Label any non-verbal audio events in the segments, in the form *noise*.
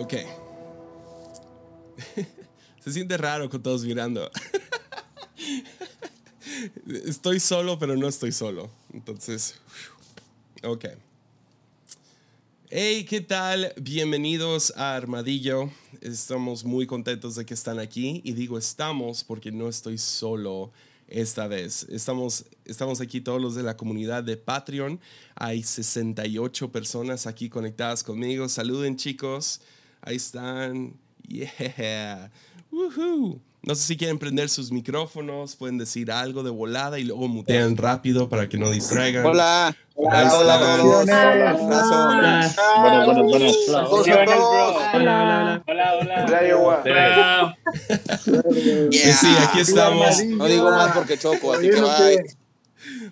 Ok. *laughs* Se siente raro con todos mirando. *laughs* Estoy solo, pero no estoy solo. Entonces, ok. Hey, ¿qué tal? Bienvenidos a Armadillo. Estamos muy contentos de que están aquí y digo estamos porque no estoy solo esta vez. Estamos, estamos aquí todos los de la comunidad de Patreon. Hay 68 personas aquí conectadas conmigo. Saluden chicos. Ahí están. Yeah. Woohoo. No sé si quieren prender sus micrófonos, pueden decir algo de volada y luego mutean rápido para que no distraigan. Hola. Hola, Hola, hola, hola. Bueno, bueno, bueno. Hola, hola, hola. Hola. *laughs* Sí, aquí estamos. No digo más porque choco, así que bye.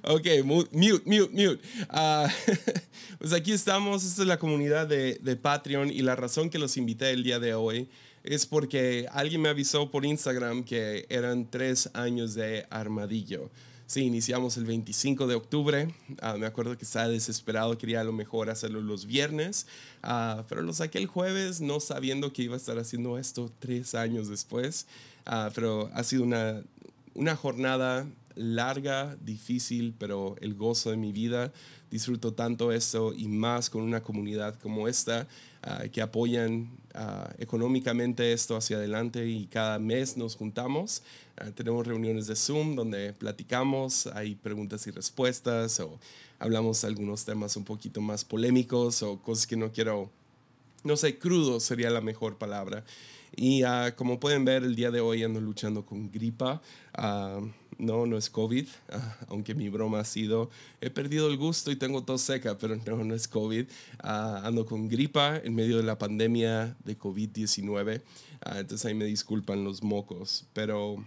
Ok, mu- mute, mute, mute. Ah, *laughs* pues aquí estamos, esta es la comunidad de, de Patreon y la razón que los invité el día de hoy es porque alguien me avisó por Instagram que eran tres años de armadillo. Sí, iniciamos el 25 de octubre. Ah, me acuerdo que estaba desesperado, quería a lo mejor hacerlo los viernes, ah, pero lo saqué el jueves no sabiendo que iba a estar haciendo esto tres años después. Pero ha sido una, una jornada larga, difícil, pero el gozo de mi vida. Disfruto tanto esto y más con una comunidad como esta ah, que apoyan ah, económicamente esto hacia adelante y cada mes nos juntamos. Ah, tenemos reuniones de Zoom donde platicamos, hay preguntas y respuestas o hablamos algunos temas un poquito más polémicos o cosas que no quiero no sé, crudo sería la mejor palabra. Y ah, como pueden ver, el día de hoy ando luchando con gripa. Ah, no, no es COVID, ah, aunque mi broma ha sido, he perdido el gusto y tengo tos seca, pero no, no es COVID. Ah, ando con gripa en medio de la pandemia de COVID-19. Ah, entonces ahí me disculpan los mocos. Pero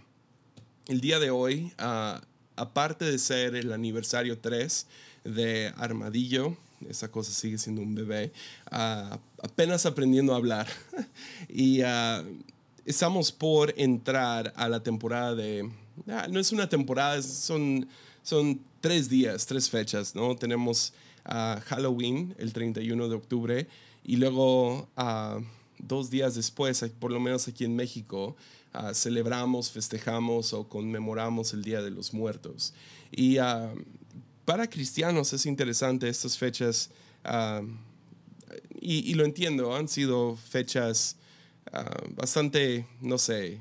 el día de hoy, aparte de ser el aniversario 3 de Armadillo, esa cosa sigue siendo un bebé, apenas aprendiendo a hablar. *laughs* y estamos por entrar a la temporada de... ah, no es una temporada, son, son tres días, tres fechas, ¿no? Tenemos Halloween, el 31 de octubre, y luego... ah, dos días después, por lo menos aquí en México, ah, celebramos, festejamos o conmemoramos el Día de los Muertos. Y para cristianos es interesante estas fechas, y, lo entiendo, han sido fechas bastante, no sé,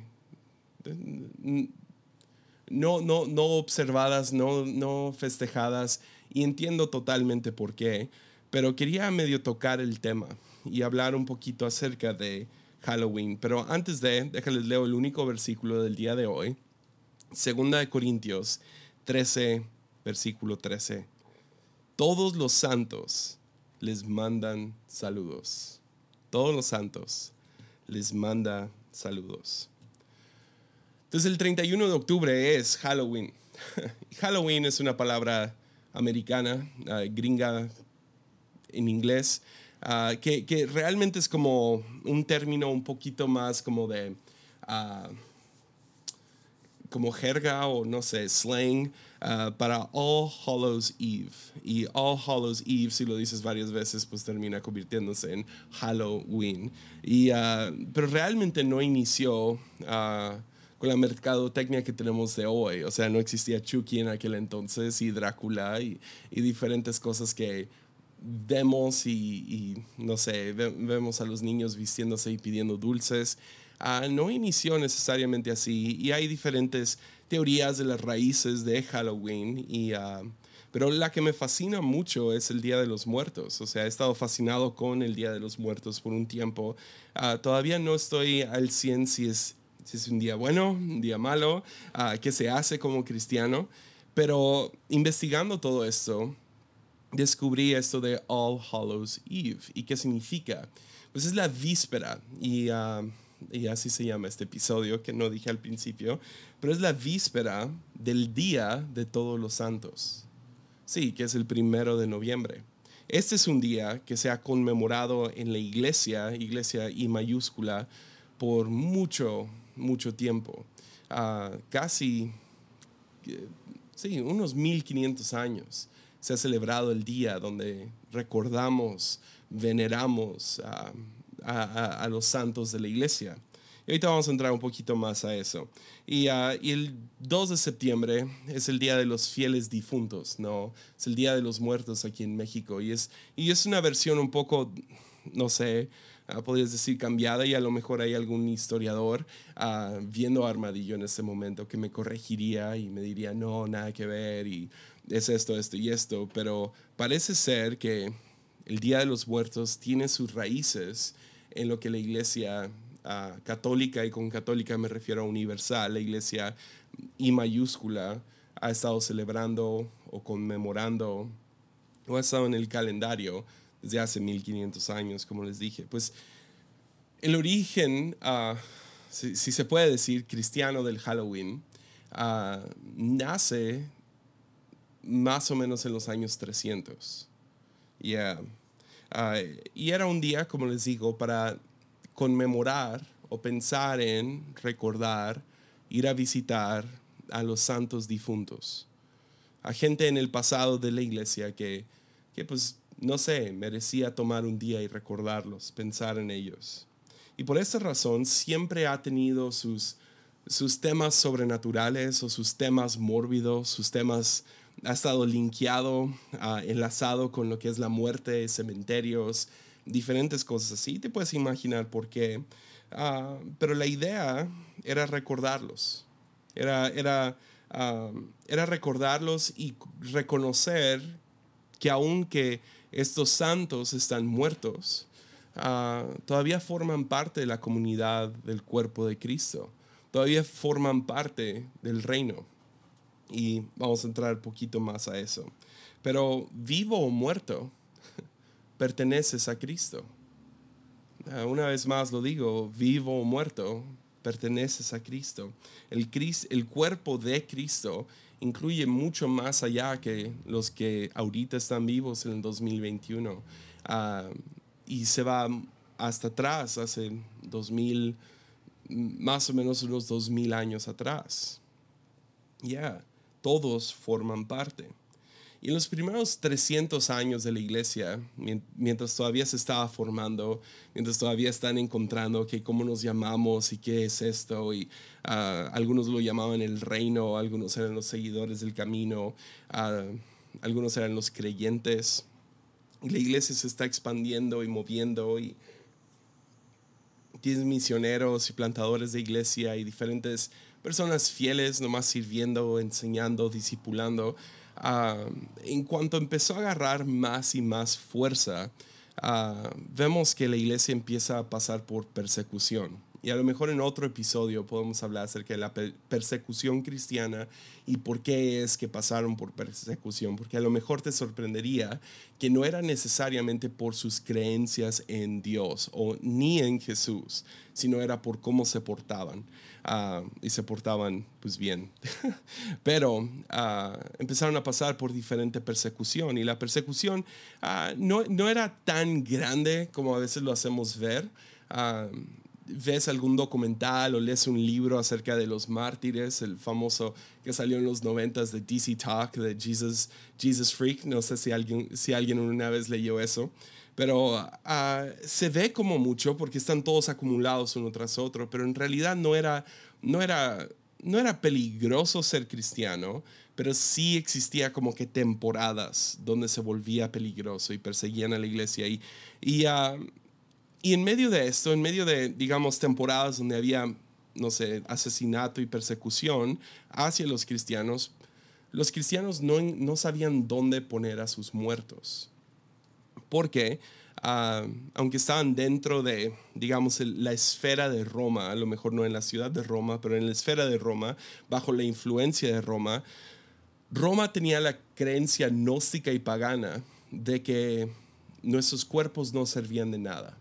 no, no, no observadas, no, no festejadas, y entiendo totalmente por qué, pero quería medio tocar el tema y hablar un poquito acerca de Halloween. Pero antes de, déjales leo el único versículo del día de hoy, Segunda de Corintios 13, versículo 13. Todos los santos les mandan saludos. Todos los santos les manda saludos. Entonces el 31 de octubre es Halloween. *laughs* Halloween es una palabra americana, ah, gringa en inglés, ah, que, realmente es como un término un poquito más como de, ah, como jerga o no sé, slang para All Hallows Eve. Y All Hallows Eve, si lo dices varias veces, pues termina convirtiéndose en Halloween. Y, pero realmente no inició con la mercadotecnia que tenemos de hoy. O sea, no existía Chucky en aquel entonces y Drácula y, y diferentes cosas que vemos y, y, no sé, ve- vemos a los niños vistiéndose y pidiendo dulces. Ah, no inició necesariamente así y hay diferentes teorías de las raíces de Halloween y... ah, pero la que me fascina mucho es el Día de los Muertos. O sea, he estado fascinado con el Día de los Muertos por un tiempo. Ah, todavía no estoy al 100 si es, si es un día bueno, un día malo, ah, qué se hace como cristiano. Pero investigando todo esto, descubrí esto de All Hallows Eve. ¿Y qué significa? Pues es la víspera, y, ah, y así se llama este episodio, que no dije al principio, pero es la víspera del Día de Todos los Santos. Sí, que es el primero de noviembre. Este es un día que se ha conmemorado en la iglesia, iglesia I mayúscula, por mucho, mucho tiempo. Ah, casi, sí, unos 1500 años se ha celebrado el día donde recordamos, veneramos a, los santos de la iglesia. Y ahorita vamos a entrar un poquito más a eso. Y, ah, el 2 de septiembre es el Día de los Fieles Difuntos, ¿no? Es el Día de los Muertos aquí en México. Y es, y es una versión un poco, no sé, uh, podrías decir cambiada y a lo mejor hay algún historiador uh, viendo Armadillo en este momento que me corregiría y me diría, no, nada que ver y es esto, esto y esto. Pero parece ser que el Día de los Muertos tiene sus raíces en lo que la iglesia uh, católica, y con católica me refiero a universal, la iglesia I mayúscula, ha estado celebrando o conmemorando o ha estado en el calendario desde hace 1500 años, como les dije. Pues el origen, uh, si, se puede decir, cristiano del Halloween, uh, nace más o menos en los años 300. Ah, y era un día, como les digo, para conmemorar o pensar en recordar, ir a visitar a los santos difuntos, a gente en el pasado de la iglesia que, que pues, no sé, merecía tomar un día y recordarlos, pensar en ellos. Y por esta razón siempre ha tenido sus, sus temas sobrenaturales o sus temas mórbidos, sus temas ha estado linkeado, ah, enlazado con lo que es la muerte, cementerios, diferentes cosas así. Te puedes imaginar por qué. Ah, pero la idea era recordarlos. Era, era, ah, era recordarlos y reconocer que aunque estos santos están muertos, todavía forman parte de la comunidad del cuerpo de Cristo. Todavía forman parte del reino y vamos a entrar un poquito más a eso. Pero vivo o muerto, *laughs* perteneces a Cristo. Ah, una vez más lo digo, vivo o muerto, perteneces a Cristo. El, el cuerpo de Cristo incluye mucho más allá que los que ahorita están vivos en el 2021. Ah, y se va hasta atrás, hace 2000, más o menos unos 2000 años atrás. Ya todos forman parte. Y en los primeros 300 años de la iglesia, mientras todavía se estaba formando, mientras todavía están encontrando que cómo nos llamamos y qué es esto, y ah, algunos lo llamaban el reino, algunos eran los seguidores del camino, ah, algunos eran los creyentes. La iglesia se está expandiendo y moviendo y tienes misioneros y plantadores de iglesia y diferentes personas fieles, nomás sirviendo, enseñando, discipulando. Ah, en cuanto empezó a agarrar más y más fuerza, ah, vemos que la iglesia empieza a pasar por persecución. Y a lo mejor en otro episodio podemos hablar acerca de la persecución cristiana y por qué es que pasaron por persecución. Porque a lo mejor te sorprendería que no era necesariamente por sus creencias en Dios o ni en Jesús, sino era por cómo se portaban. Ah, y se portaban pues bien. *laughs* Pero ah, empezaron a pasar por diferente persecución y la persecución ah, no, no, era tan grande como a veces lo hacemos ver ves algún documental o lees un libro acerca de los mártires, el famoso que salió en los noventas de DC Talk, de Jesus, Jesus Freak, no sé si alguien, si alguien una vez leyó eso, pero ah, se ve como mucho porque están todos acumulados uno tras otro, pero en realidad no era, no era, no era peligroso ser cristiano, pero sí existía como que temporadas donde se volvía peligroso y perseguían a la iglesia. Y, uh, y en medio de esto, en medio de, digamos, temporadas donde había, no sé, asesinato y persecución hacia los cristianos, los cristianos no, no sabían dónde poner a sus muertos. Porque, ah, aunque estaban dentro de, digamos, la esfera de Roma, a lo mejor no en la ciudad de Roma, pero en la esfera de Roma, bajo la influencia de Roma, Roma tenía la creencia gnóstica y pagana de que nuestros cuerpos no servían de nada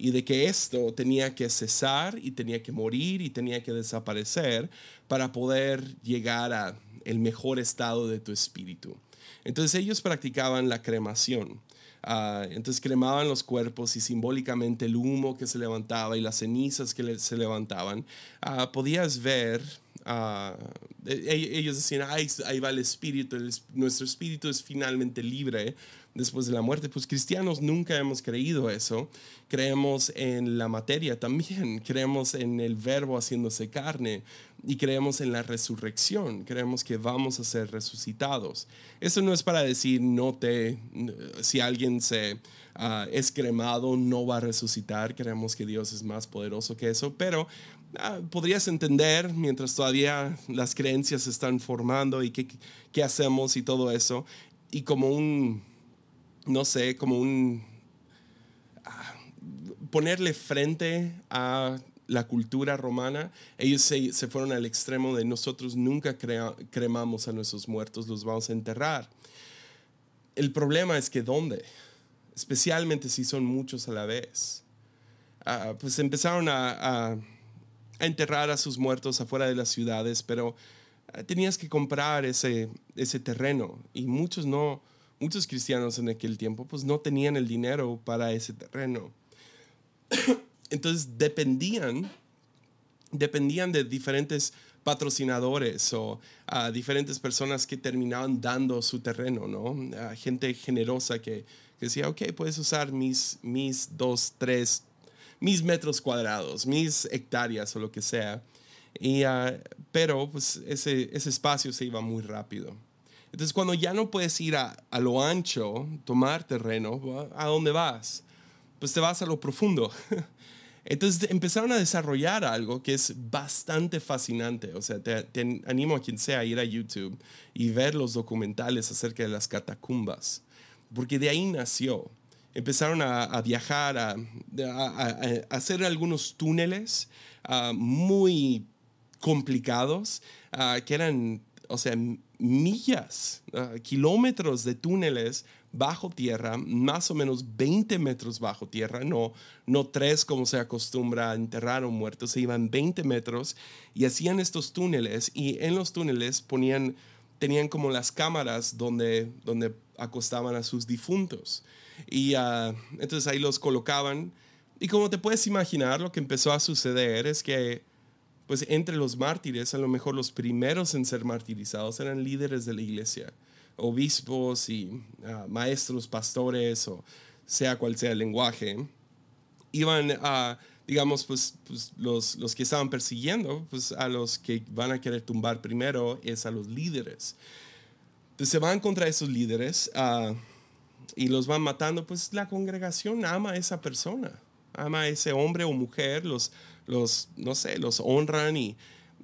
y de que esto tenía que cesar y tenía que morir y tenía que desaparecer para poder llegar a el mejor estado de tu espíritu. Entonces ellos practicaban la cremación. Ah, entonces cremaban los cuerpos y simbólicamente el humo que se levantaba y las cenizas que se levantaban, uh, podías ver, uh, ellos decían, ahí va el espíritu, nuestro espíritu es finalmente libre después de la muerte. Pues cristianos nunca hemos creído eso. Creemos en la materia también, *laughs* creemos en el verbo haciéndose carne y creemos en la resurrección, creemos que vamos a ser resucitados. Eso no es para decir no te, si alguien se uh, es cremado no va a resucitar, creemos que Dios es más poderoso que eso, pero uh, podrías entender mientras todavía las creencias se están formando y qué, qué hacemos y todo eso, y como un, no sé, como un ponerle frente a la cultura romana, ellos se, se fueron al extremo de nosotros nunca cremamos a nuestros muertos, los vamos a enterrar. El problema es que ¿dónde? Especialmente si son muchos a la vez. Uh, pues empezaron a, a, a, enterrar a sus muertos afuera de las ciudades, pero uh, tenías que comprar ese, ese terreno y muchos no, muchos cristianos en aquel tiempo pues no tenían el dinero para ese terreno. *coughs* Entonces dependían, dependían de diferentes patrocinadores o uh, diferentes personas que terminaban dando su terreno, ¿no? Uh, gente generosa que, que, decía, ok, puedes usar mis, mis dos, tres, mis metros cuadrados, mis hectáreas o lo que sea. Y, uh, pero pues ese, ese espacio se iba muy rápido. Entonces cuando ya no puedes ir a, a lo ancho, tomar terreno, ¿a dónde vas? Pues te vas a lo profundo. *laughs* Entonces empezaron a desarrollar algo que es bastante fascinante. O sea, te, animo a quien sea a ir a YouTube y ver los documentales acerca de las catacumbas, porque de ahí nació. Empezaron a, viajar, a, hacer algunos túneles uh, muy complicados, uh, que eran, o sea, millas, uh, kilómetros de túneles bajo tierra, más o menos 20 metros bajo tierra, no, no tres como se acostumbra a enterrar a un muerto, se iban 20 metros y hacían estos túneles y en los túneles ponían, tenían como las cámaras donde, donde acostaban a sus difuntos. Y uh, entonces ahí los colocaban y como te puedes imaginar, lo que empezó a suceder es que pues entre los mártires, a lo mejor los primeros en ser martirizados eran líderes de la iglesia obispos y uh, maestros, pastores, o sea cual sea el lenguaje, iban a, digamos, pues, pues, los, los que estaban persiguiendo, pues a los que van a querer tumbar primero es a los líderes. Entonces se van contra esos líderes uh, y los van matando, pues la congregación ama a esa persona, ama a ese hombre o mujer, los, los no sé, los honran y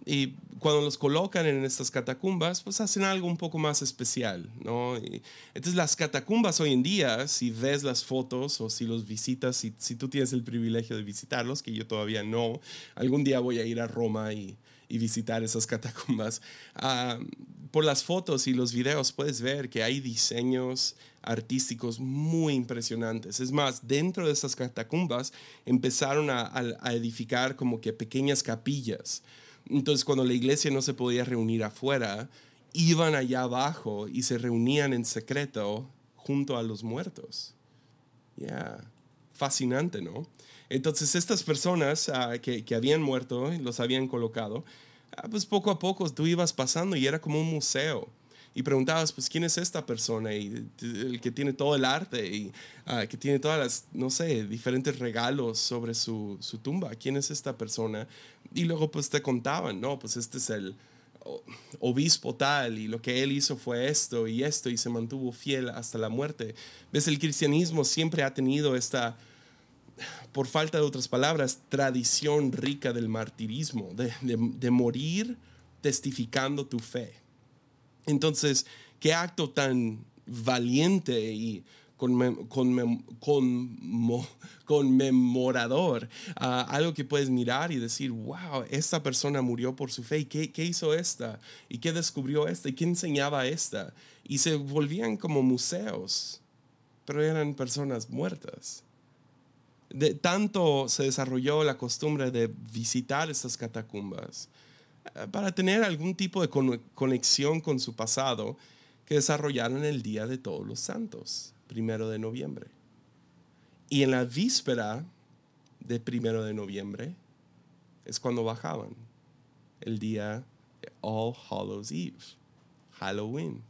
y cuando los colocan en estas catacumbas, pues hacen algo un poco más especial, ¿no? Y entonces las catacumbas hoy en día, si ves las fotos o si los visitas, si, si tú tienes el privilegio de visitarlos, que yo todavía no, algún día voy a ir a Roma y, y visitar esas catacumbas. Uh, por las fotos y los videos puedes ver que hay diseños artísticos muy impresionantes. Es más, dentro de esas catacumbas empezaron a edificar como que pequeñas capillas entonces, cuando la iglesia no se podía reunir afuera, iban allá abajo y se reunían en secreto junto a los muertos. Ya, fascinante, ¿no? Entonces, estas personas uh, que, habían muerto los habían colocado, uh, pues poco a poco tú ibas pasando y era como un museo y preguntabas, pues, ¿quién es esta persona? Y el que tiene todo el arte y uh, que tiene todas las, no sé, diferentes regalos sobre su, su, tumba. ¿Quién es esta persona? Y luego, pues, te contaban, no, pues este es el obispo tal y lo que él hizo fue esto y esto y se mantuvo fiel hasta la muerte. ¿Ves? El cristianismo siempre ha tenido esta por falta de otras palabras, tradición rica del martirismo, de, de, morir testificando tu fe. Entonces, qué acto tan valiente y conmem conmem conmo conmemorador, uh, algo que puedes mirar y decir, wow, esta persona murió por su fe, ¿Y qué, ¿qué hizo esta? ¿Y qué descubrió esta? ¿Y qué enseñaba esta? Y se volvían como museos, pero eran personas muertas. De tanto se desarrolló la costumbre de visitar estas catacumbas para tener algún tipo de conexión con su pasado que desarrollaron el Día de Todos los Santos, primero de noviembre. Y en la víspera de primero de noviembre es cuando bajaban, el día de All Hallows Eve, Halloween.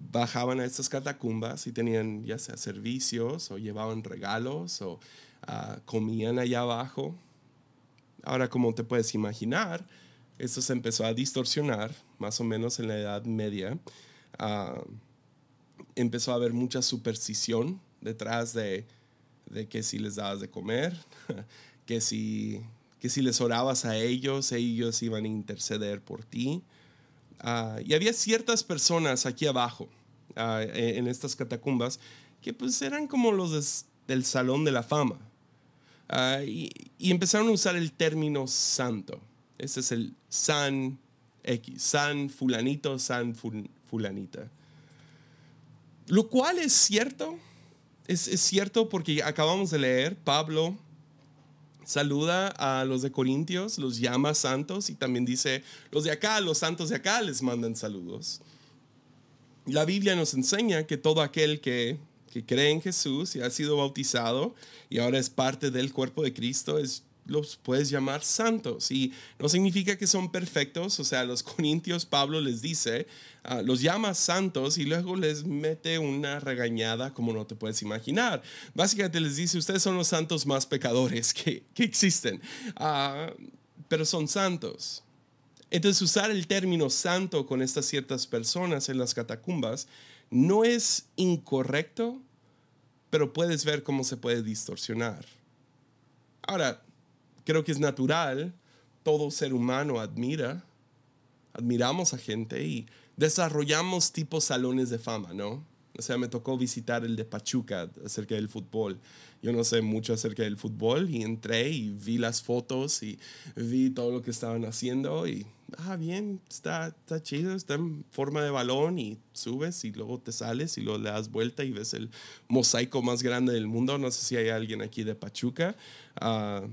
Bajaban a estas catacumbas y tenían ya sea servicios o llevaban regalos o ah, comían allá abajo. Ahora, como te puedes imaginar, esto se empezó a distorsionar más o menos en la Edad Media. Ah, empezó a haber mucha superstición detrás de, de que si les dabas de comer, *laughs* que si, que si les orabas a ellos, ellos iban a interceder por ti. Ah, y había ciertas personas aquí abajo, ah, e, en estas catacumbas, que pues eran como los del Salón de la Fama. Ah, y, empezaron a usar el término santo. Ese es el San X, San Fulanito, San Fulanita. Lo cual es cierto, es, es cierto porque acabamos de leer, Pablo saluda a los de Corintios, los llama santos y también dice, los de acá, los santos de acá les mandan saludos. La Biblia nos enseña que todo aquel que, que cree en Jesús y ha sido bautizado y ahora es parte del cuerpo de Cristo es los puedes llamar santos. Y no significa que son perfectos, o sea, los *laughs* corintios Pablo les dice, ah, los llama santos y luego les mete una regañada como no te puedes imaginar. Básicamente les dice, ustedes son los santos más pecadores *laughs* que, que existen, ah, pero son santos. Entonces usar el término santo con estas ciertas personas en las catacumbas no es incorrecto, pero puedes ver cómo se puede distorsionar. Ahora, creo que es natural, todo ser humano admira, admiramos a gente y desarrollamos tipos salones de fama, ¿no? O sea, me tocó visitar el de Pachuca acerca del fútbol. Yo no sé mucho acerca del fútbol y entré y vi las fotos y vi todo lo que estaban haciendo y, ah, bien, está, está chido, está en forma de balón y subes y luego te sales y luego le das vuelta y ves el mosaico más grande del mundo. No sé si hay alguien aquí de Pachuca, uh,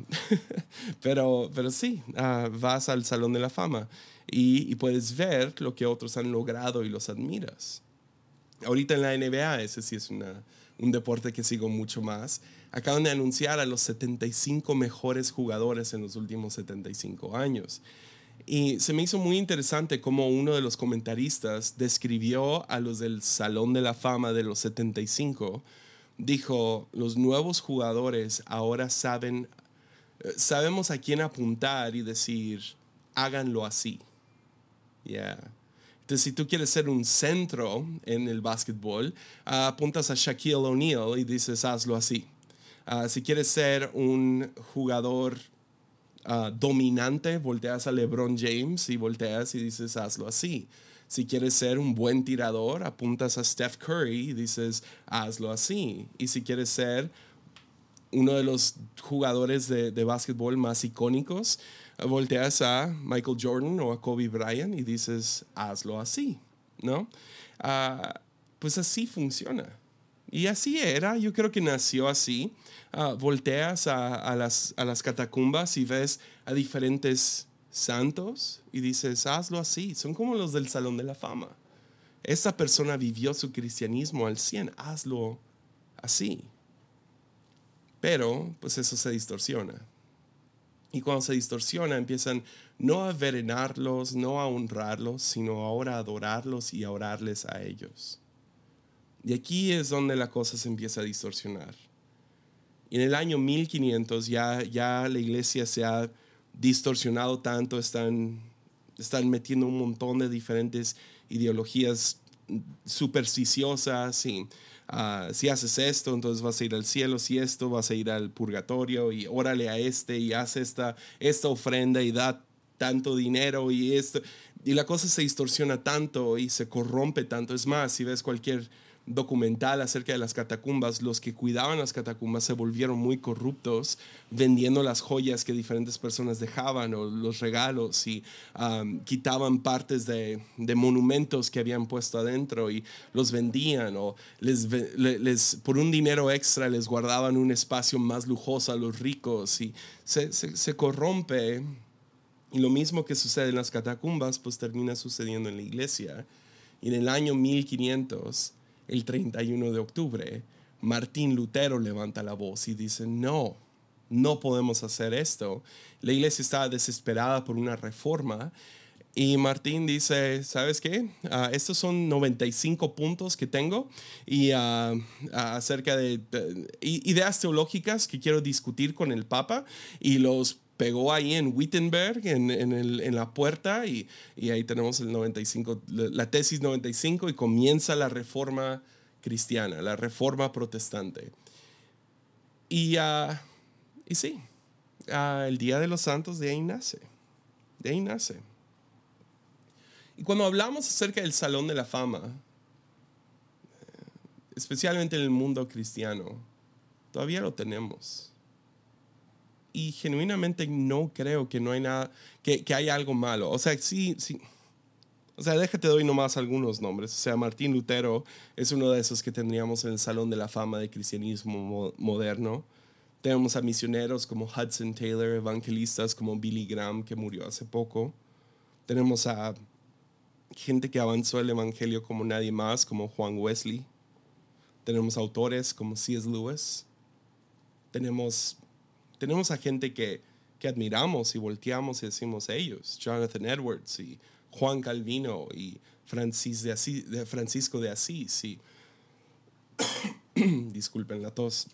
*laughs* pero, pero sí, uh, vas al Salón de la Fama y, y puedes ver lo que otros han logrado y los admiras. Ahorita en la NBA, ese sí es una, un deporte que sigo mucho más. Acaban de anunciar a los 75 mejores jugadores en los últimos 75 años. Y se me hizo muy interesante cómo uno de los comentaristas describió a los del Salón de la Fama de los 75. Dijo, los nuevos jugadores ahora saben, eh, sabemos a quién apuntar y decir, háganlo así. Yeah. Entonces, si tú quieres ser un centro en el básquetbol, ah, apuntas a Shaquille O'Neal y dices, hazlo así. Ah, si quieres ser un jugador ah, dominante, volteas a LeBron James y volteas y dices, hazlo así. Si quieres ser un buen tirador, apuntas a Steph Curry y dices, hazlo así. Y si quieres ser uno de los jugadores de, de básquetbol más icónicos, volteas a Michael Jordan o a Kobe Bryant y dices, hazlo así, ¿no? Ah, pues así funciona. Y así era, yo creo que nació así. Ah, volteas a, las, a las catacumbas y ves a diferentes santos y dices, hazlo así. Son como los del Salón de la Fama. Esta persona vivió su cristianismo al 100, hazlo así. Pero, pues eso se distorsiona. Y cuando se distorsiona, empiezan no a venerarlos, no a honrarlos, sino ahora a adorarlos y a orarles a ellos. Y aquí es donde la cosa se empieza a distorsionar. En el año 1500 ya, ya la iglesia se ha distorsionado tanto, están, están metiendo un montón de diferentes ideologías supersticiosas y Ah, si haces esto, entonces vas a ir al cielo, si esto, vas a ir al purgatorio y órale a este y haz esta, esta ofrenda y da tanto dinero y esto. Y la cosa se distorsiona tanto y se corrompe tanto. Es más, si ves cualquier documental acerca de las catacumbas, los que cuidaban las catacumbas se volvieron muy corruptos vendiendo las joyas que diferentes personas dejaban o los regalos y quitaban partes de, monumentos que habían puesto adentro y los vendían o les, les, por un dinero extra les guardaban un espacio más lujoso a los ricos y se, se, se corrompe. Y lo mismo que sucede en las catacumbas, pues termina sucediendo en la iglesia. Y en el año 1500 el 31 de octubre, Martín Lutero levanta la voz y dice, no, no podemos hacer esto. La iglesia estaba desesperada por una reforma Y Martín dice, ¿sabes qué? Ah, estos son 95 puntos que tengo y ah, ah, acerca de, ideas teológicas que quiero discutir con el Papa y los pegó ahí en Wittenberg, en, en, la puerta, y, y, ahí tenemos el 95, la tesis 95, y comienza la reforma cristiana, la reforma protestante. Y, y sí, el Día de los Santos de ahí nace, de ahí nace. Y cuando hablamos acerca del Salón de la Fama, especialmente en el mundo cristiano, todavía lo tenemos. Y genuinamente no creo que no hay nada, que, que hay algo malo. O sea, sí, sí. O sea, déjate doy nomás algunos nombres. O sea, Martín Lutero es uno de esos que tendríamos en el Salón de la Fama de cristianismo moderno. Tenemos a misioneros como Hudson Taylor, evangelistas como Billy Graham, que murió hace poco. Tenemos a gente que avanzó el Evangelio como nadie más, como Juan Wesley. Tenemos autores como C.S. Lewis. Tenemos, tenemos a gente que, que admiramos y volteamos y decimos ellos, Jonathan Edwards y Juan Calvino y Francis de, de Francisco de Asís. Y, *coughs* disculpen la tos.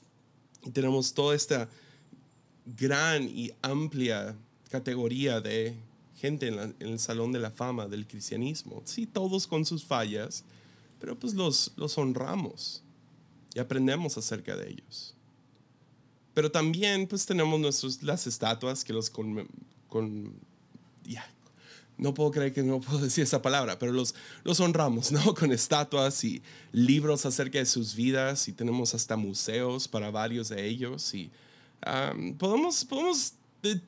Y tenemos toda esta gran y amplia categoría de gente en, el Salón de la Fama del cristianismo. Sí, todos con sus fallas, pero pues los, los honramos y aprendemos acerca de ellos. Pero también pues tenemos nuestros, las estatuas que los con... con ya, no puedo creer que no puedo *laughs* decir esa palabra, pero los, los honramos, ¿no? *laughs* Con estatuas y libros acerca de sus vidas y tenemos hasta museos para varios de ellos y podemos, podemos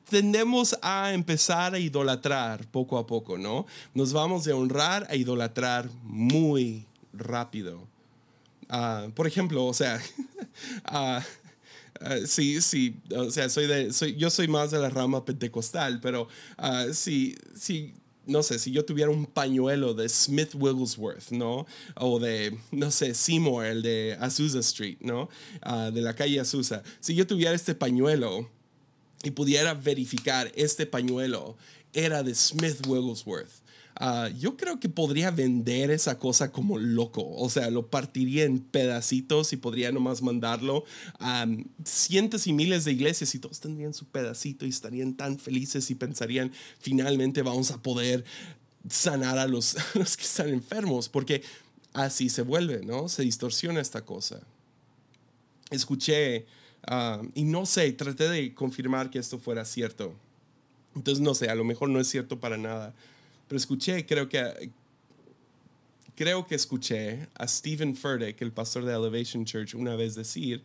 tendemos a empezar a idolatrar poco a poco, ¿no? Nos vamos de honrar a idolatrar muy rápido. Ah, por ejemplo, o sea, uh, *laughs* sí, sí, o sea, soy de, soy, yo soy más de la rama pentecostal, pero sí, sí, no sé, si yo tuviera un pañuelo de Smith Wigglesworth, ¿no? O de, no sé, Seymour, el de Azusa Street, ¿no? de la calle Azusa. Si yo tuviera este pañuelo, y pudiera verificar este pañuelo era de Smith Wigglesworth. Ah, yo creo que podría vender esa cosa como loco. O sea, lo partiría en pedacitos y podría nomás mandarlo a cientos y miles de iglesias y todos tendrían su pedacito y estarían tan felices y pensarían, finalmente vamos a poder sanar a los, *laughs* a los que están enfermos, porque así se vuelve, ¿no? Se distorsiona esta cosa. Escuché Ah, y no sé, traté de confirmar que esto fuera cierto. Entonces, no sé, a lo mejor no es cierto para nada. Pero escuché, creo que, creo que escuché a Stephen Furtick, el pastor de Elevation Church, una vez decir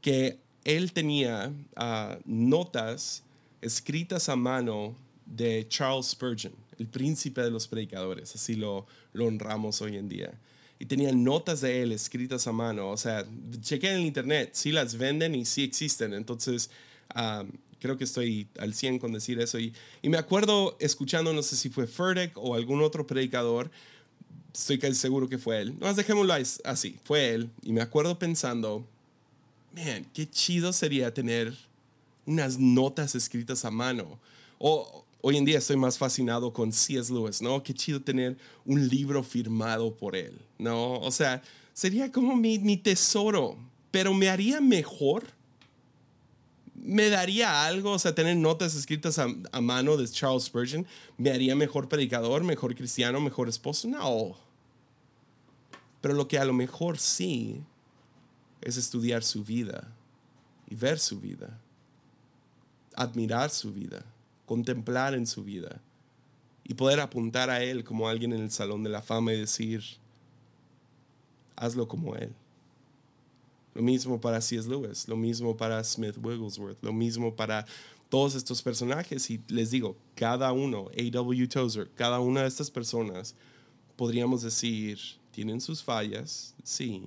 que él tenía ah, notas escritas a mano de Charles Spurgeon, el príncipe de los predicadores, así lo, lo honramos hoy en día y tenían notas de él escritas a mano. O sea, chequé en el internet, sí las venden y sí existen. Entonces, creo que estoy al 100 con decir eso. Y, y, me acuerdo escuchando, no sé si fue Furtick o algún otro predicador, estoy casi seguro que fue él. No, dejémoslo así, fue él. Y me acuerdo pensando, man, qué chido sería tener unas notas escritas a mano. O, Hoy en día estoy más fascinado con C.S. Lewis, ¿no? Qué chido tener un libro firmado por él, ¿no? O sea, sería como mi, mi tesoro, pero me haría mejor. Me daría algo, o sea, tener notas escritas a, mano de Charles Spurgeon, me haría mejor predicador, mejor cristiano, mejor esposo. No. Pero lo que a lo mejor sí es estudiar su vida y ver su vida, admirar su vida contemplar en su vida y poder apuntar a Él como alguien en el Salón de la Fama y decir, hazlo como Él. Lo mismo para C.S. Lewis, lo mismo para Smith Wigglesworth, lo mismo para todos estos personajes. Y les digo, cada uno, A.W. Tozer, cada una de estas personas, podríamos decir, tienen sus fallas, sí,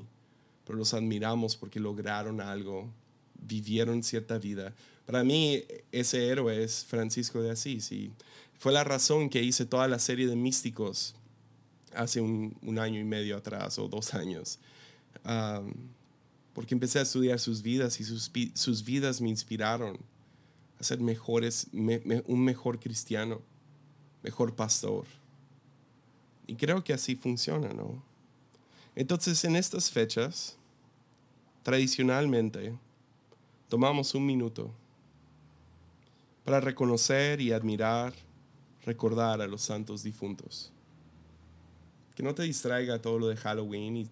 pero los admiramos porque lograron algo, vivieron cierta vida, para mí, ese héroe es Francisco de Asís y fue la razón que hice toda la serie de místicos hace un, año y medio atrás o dos años. Porque empecé a estudiar sus vidas y sus, sus vidas me inspiraron a ser mejores, un mejor cristiano, mejor pastor. y creo que así funciona, ¿no? Entonces, en estas fechas, tradicionalmente, tomamos un minuto para reconocer y admirar, recordar a los santos difuntos. Que no te distraiga todo lo de Halloween y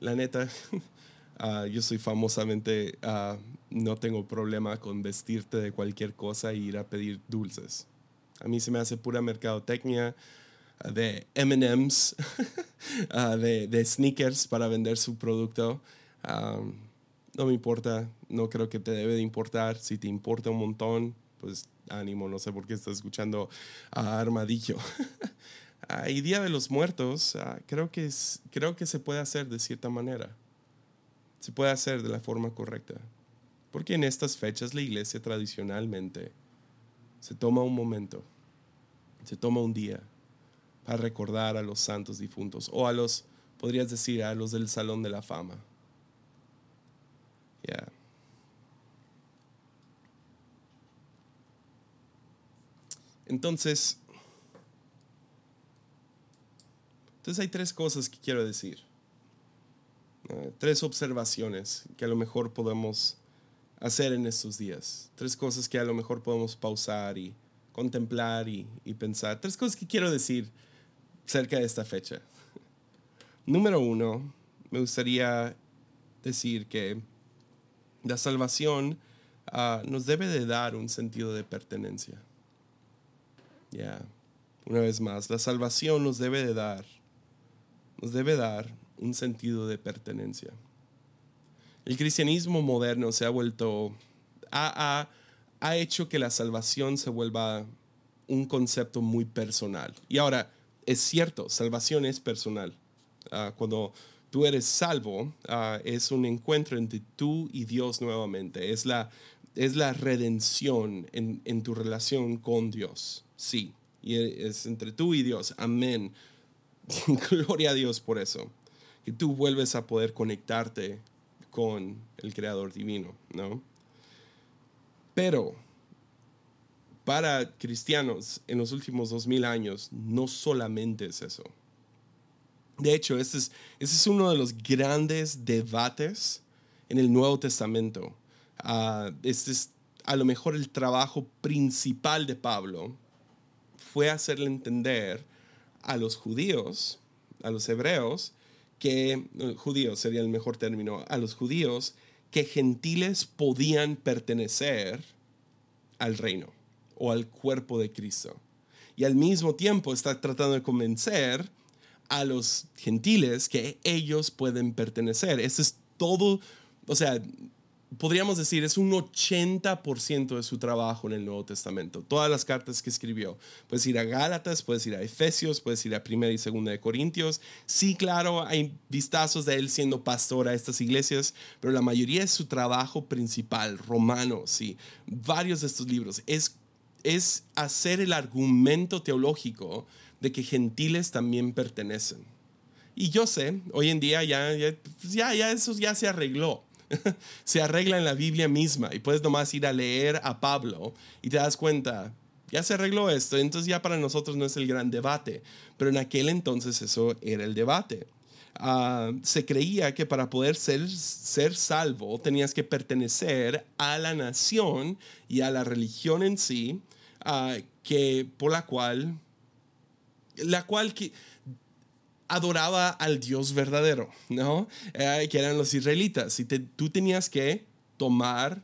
la neta, *laughs* ah, yo soy famosamente, ah, no tengo problema con vestirte de cualquier cosa e ir a pedir dulces. A mí se me hace pura mercadotecnia ah, de MMs, *laughs* de, de, sneakers para vender su producto. no me importa, no creo que te debe de importar. Si te importa un montón, pues ánimo, no sé por qué estás escuchando a Armadillo. *laughs* y Día de los Muertos, creo, que es, creo que se puede hacer de cierta manera. Se puede hacer de la forma correcta. Porque en estas fechas la iglesia tradicionalmente se toma un momento, se toma un día para recordar a los santos difuntos o a los, podrías decir, a los del Salón de la Fama. Ya. Entonces, entonces hay tres cosas que quiero decir. Eh, tres observaciones que a lo mejor podemos hacer en estos días. Tres cosas que a lo mejor podemos pausar y contemplar y, pensar. Tres cosas que quiero decir cerca de esta fecha. *laughs* Número uno, me gustaría decir que la salvación uh, nos debe de dar un sentido de pertenencia. Ya, una vez más, la salvación nos debe de dar, nos debe dar un sentido de pertenencia. El cristianismo moderno se ha vuelto, ha, ha, hecho que la salvación se vuelva un concepto muy personal. Y ahora, es cierto, salvación es personal. Ah, cuando tú eres salvo, ah, es un encuentro entre tú y Dios nuevamente. Es la, es la redención en, en tu relación con Dios sí. Y es entre tú y Dios. Amén. *laughs* Gloria a Dios por eso. Que tú vuelves a poder conectarte con el Creador Divino, ¿no? Pero para cristianos en los últimos dos mil años no solamente es eso. De hecho, ese es, ese es uno de los grandes debates en el Nuevo Testamento. Uh, este es a lo mejor el trabajo principal de Pablo fue hacerle entender a los judíos, a los hebreos, que judíos sería el mejor término, a los judíos que gentiles podían pertenecer al reino o al cuerpo de Cristo. Y al mismo tiempo está tratando de convencer a los gentiles que ellos pueden pertenecer. Eso es todo, o sea, podríamos decir, es un 80% de su trabajo en el Nuevo Testamento. Todas las cartas que escribió. Puedes ir a Gálatas, puedes ir a Efesios, puedes ir a Primera y Segunda de Corintios. Sí, claro, hay vistazos de él siendo pastor a estas iglesias, pero la mayoría de su trabajo principal, Romanos y varios de estos libros, es, es hacer el argumento teológico de que gentiles también pertenecen. Y yo sé, hoy en día ya, ya, ya, ya eso ya se arregló *laughs* se arregla en la Biblia misma y puedes nomás ir a leer a Pablo y te das cuenta, ya se arregló esto, entonces ya para nosotros no es el gran debate, pero en aquel entonces eso era el debate. Ah, se creía que para poder ser, ser salvo tenías que pertenecer a la nación y a la religión en sí, ah, que, por la cual, la cual que, adoraba al Dios verdadero, ¿no? Eh, que eran los israelitas. Y tú tenías que tomar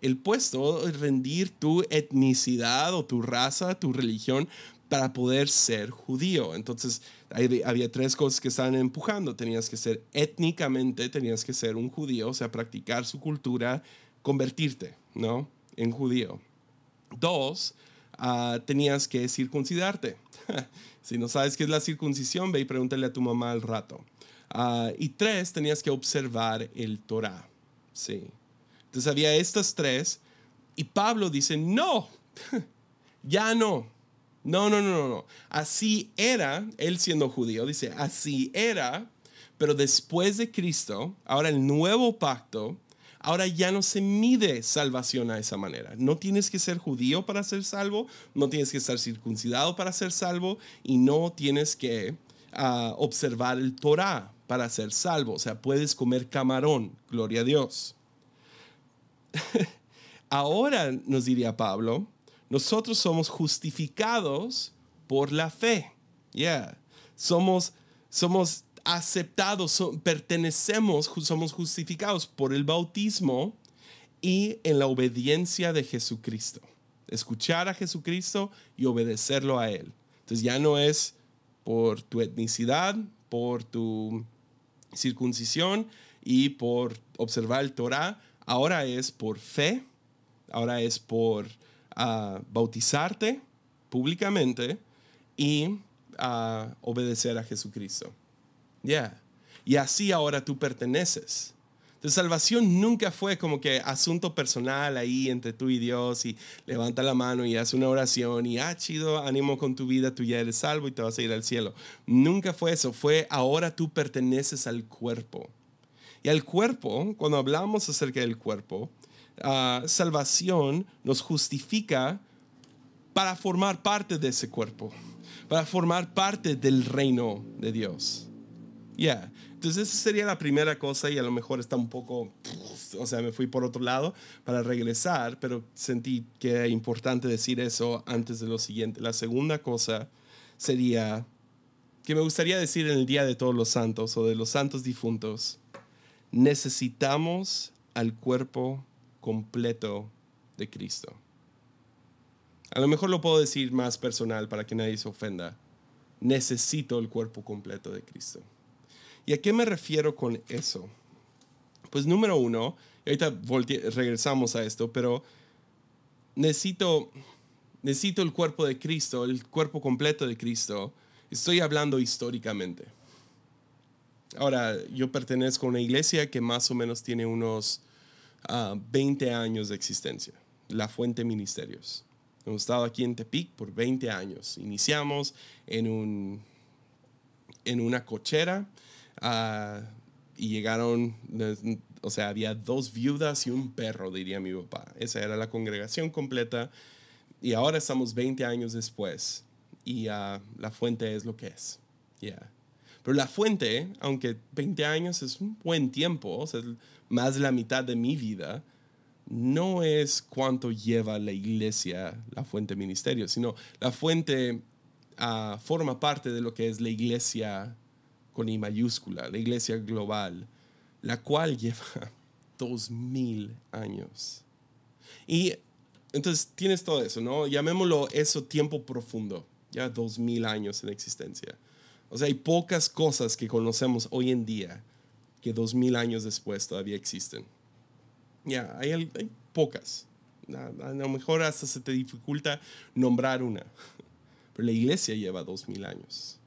el puesto, rendir tu etnicidad o tu raza, tu religión, para poder ser judío. Entonces, había tres cosas que estaban empujando. Tenías que ser étnicamente, tenías que ser un judío, o sea, practicar su cultura, convertirte, ¿no? En judío. Dos, ah, tenías que circuncidarte. *laughs* Si no sabes qué es la circuncisión, ve y pregúntale a tu mamá al rato. Ah, y tres, tenías que observar el Torah. Sí. Entonces había estas tres y Pablo dice, no, *laughs* ya no. No, no, no, no, no. Así era, él siendo judío, dice, así era, pero después de Cristo, ahora el nuevo pacto Ahora ya no se mide salvación a esa manera. No tienes que ser judío para ser salvo, no tienes que estar circuncidado para ser salvo y no tienes que ah, observar el Torah para ser salvo. O sea, puedes comer camarón, gloria a Dios. *laughs* Ahora, nos diría Pablo, nosotros somos justificados por la fe. Yeah. Somos, somos aceptados, pertenecemos, somos justificados por el bautismo y en la obediencia de Jesucristo. Escuchar a Jesucristo y obedecerlo a Él. Entonces ya no es por tu etnicidad, por tu circuncisión y por observar el Torah. Ahora es por fe, ahora es por ah, bautizarte públicamente y ah, obedecer a Jesucristo. Ya. Y así ahora tú perteneces. Entonces, salvación nunca fue como que asunto personal ahí entre tú y Dios y levanta la mano y hace una oración y, ah, chido, ánimo con tu vida, tú ya eres salvo y te vas a ir al cielo. Nunca fue eso, fue ahora tú perteneces al cuerpo. Y al cuerpo, cuando hablamos acerca del cuerpo, ah, salvación nos justifica para formar parte de ese cuerpo, para formar parte del reino de Dios. Ya, entonces esa sería la primera cosa y a lo mejor está un poco, o sea, me fui por otro lado para regresar, pero sentí que era importante decir eso antes de lo siguiente. La segunda cosa sería que me gustaría decir en el Día de Todos los Santos o de los Santos Difuntos, necesitamos al cuerpo completo de Cristo. A lo mejor lo puedo decir más personal para que nadie se ofenda. Necesito el cuerpo completo de Cristo. ¿Y a qué me refiero con eso? Pues número uno, y ahorita regresamos a esto, pero necesito, necesito el cuerpo de Cristo, el cuerpo completo de Cristo. Estoy hablando históricamente. Ahora, yo pertenezco a una iglesia que más o menos tiene unos 20 ah, años de existencia, La Fuente Ministerios. Hemos estado aquí en Tepic por 20 años. Iniciamos en, un, en una cochera Ah, y llegaron, o sea, había dos viudas y un perro, diría mi papá. Esa era la congregación completa. Y ahora estamos 20 años después y uh, la fuente es lo que es. Yeah. Pero la fuente, aunque 20 años es un buen tiempo, o sea, más de la mitad de mi vida, no es cuánto lleva la iglesia, la fuente ministerio, sino la fuente uh, forma parte de lo que es la iglesia con I mayúscula, la iglesia global, la cual *laughs* lleva dos mil años. Y entonces tienes todo eso, ¿no? Llamémoslo eso tiempo profundo, ya dos mil años en existencia. O sea, hay pocas cosas que conocemos hoy en día que dos mil años después todavía existen. Ya, hay, pocas. A, lo mejor hasta se te dificulta nombrar una. *laughs* Pero la iglesia lleva dos mil años.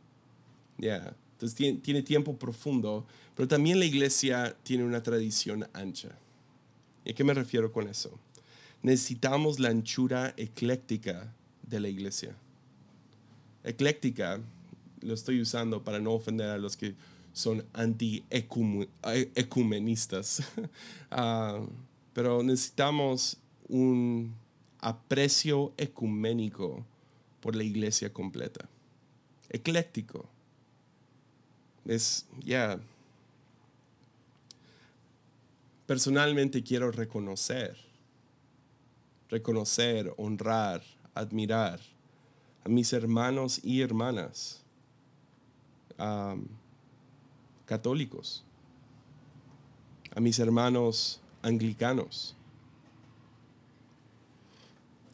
Ya. Entonces tiene, tiempo profundo, pero también la iglesia tiene una tradición ancha. ¿Y a qué me refiero con eso? Necesitamos la anchura ecléctica de la iglesia. Ecléctica lo estoy usando para no ofender a los que son anti-ecumenistas. *laughs* Ah, pero necesitamos un aprecio ecuménico por la iglesia completa. Ecléctico es, ya, personalmente quiero reconocer, reconocer, honrar, admirar a mis hermanos y hermanas católicos, a mis hermanos anglicanos,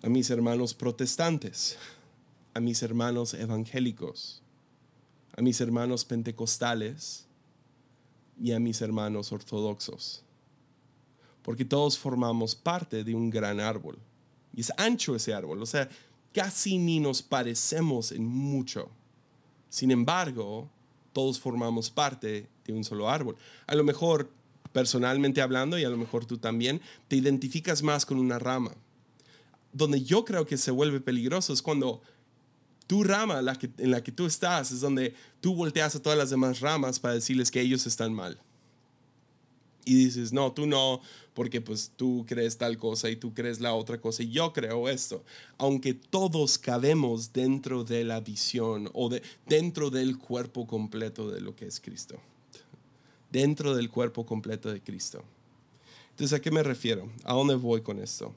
a mis hermanos protestantes, a mis hermanos evangélicos a mis hermanos pentecostales y a mis hermanos ortodoxos. Porque todos formamos parte de un gran árbol. Y es ancho ese árbol. O sea, casi ni nos parecemos en mucho. Sin embargo, todos formamos parte de un solo árbol. A lo mejor, personalmente hablando, y a lo mejor tú también, te identificas más con una rama. Donde yo creo que se vuelve peligroso es cuando tu rama la que, en la que tú estás es donde tú volteas a todas las demás ramas para decirles que ellos están mal. y dices, no, tú no, porque pues tú crees tal cosa y tú crees la otra cosa y yo creo esto. Aunque todos cabemos dentro de la visión o de, dentro del cuerpo completo de lo que es Cristo. Dentro del cuerpo completo de Cristo. Entonces, ¿a qué me refiero? ¿A dónde voy con esto?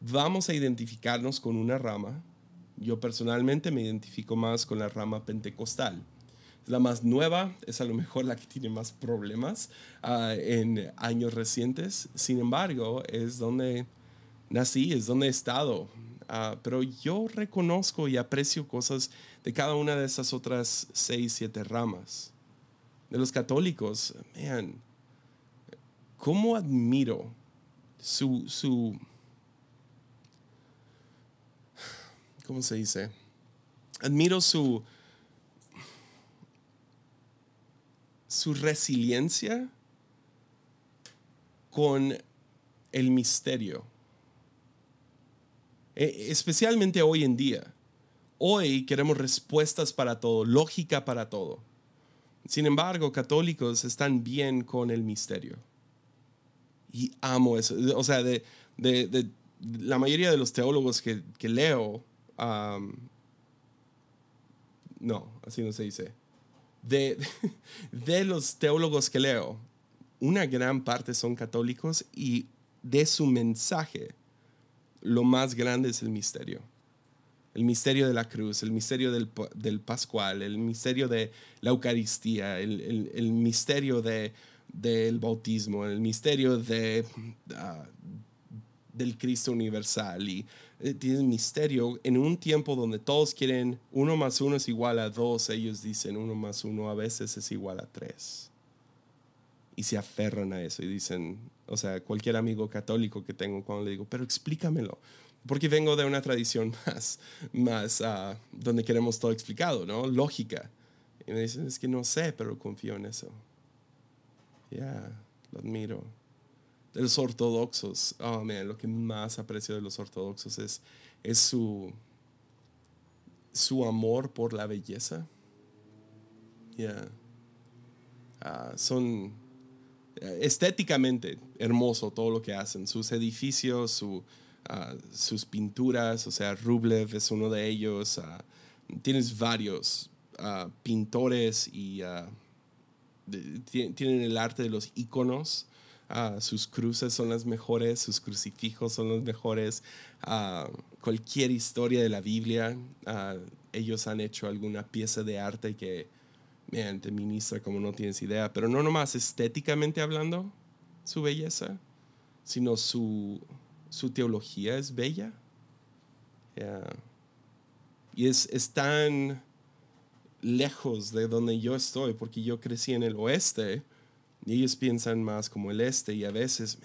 Vamos a identificarnos con una rama. Yo personalmente me identifico más con la rama pentecostal la más nueva, es a lo mejor la que tiene más problemas ah, en años recientes. Sin embargo, es donde nací, es donde he estado. Ah, pero yo reconozco y aprecio cosas de cada una de esas otras seis, siete ramas. De los católicos, man, ¿cómo admiro su, su, ¿cómo se dice? Admiro su, su resiliencia con el misterio. E, especialmente hoy en día. Hoy queremos respuestas para todo, lógica para todo. Sin embargo, católicos están bien con el misterio. Y amo eso. O sea, de, la mayoría de los teólogos que, leo, no, así no se dice de, *laughs* de los teólogos que leo, una gran parte son católicos y de su mensaje, lo más grande es el misterio. El misterio de la cruz, el misterio del, del Pascual, el misterio de la Eucaristía, el, el, misterio de, del bautismo, el misterio de, ah, del Cristo universal. Y eh, tiene misterio. En un tiempo donde todos quieren uno más uno es igual a dos, ellos dicen uno más uno a veces es igual a tres. Y se aferran a eso y dicen, o sea, cualquier amigo católico que tengo cuando le digo, pero explícamelo. Porque vengo de una tradición *laughs* más, más uh, donde queremos todo explicado, ¿no? Lógica. Y me dicen, es que no sé, pero confío en eso. Ya, lo admiro los ortodoxos, oh lo que más aprecio de los ortodoxos es, es su, su amor por la belleza. Yeah. son eh, estéticamente hermoso todo lo que hacen, sus edificios, su, ah, sus pinturas, o sea, Rublev es uno de ellos. Ah, tienes varios pintores y tienen el arte de los iconos Sus cruces son las mejores, sus crucifijos son los mejores. Cualquier historia de la Biblia, ellos han hecho alguna pieza de arte que man, te ministra como no tienes idea. Pero no nomás estéticamente hablando, su belleza, sino su, su teología es bella. Y es, es tan lejos de donde yo estoy, porque yo crecí en el oeste y ellos piensan más como el este y a veces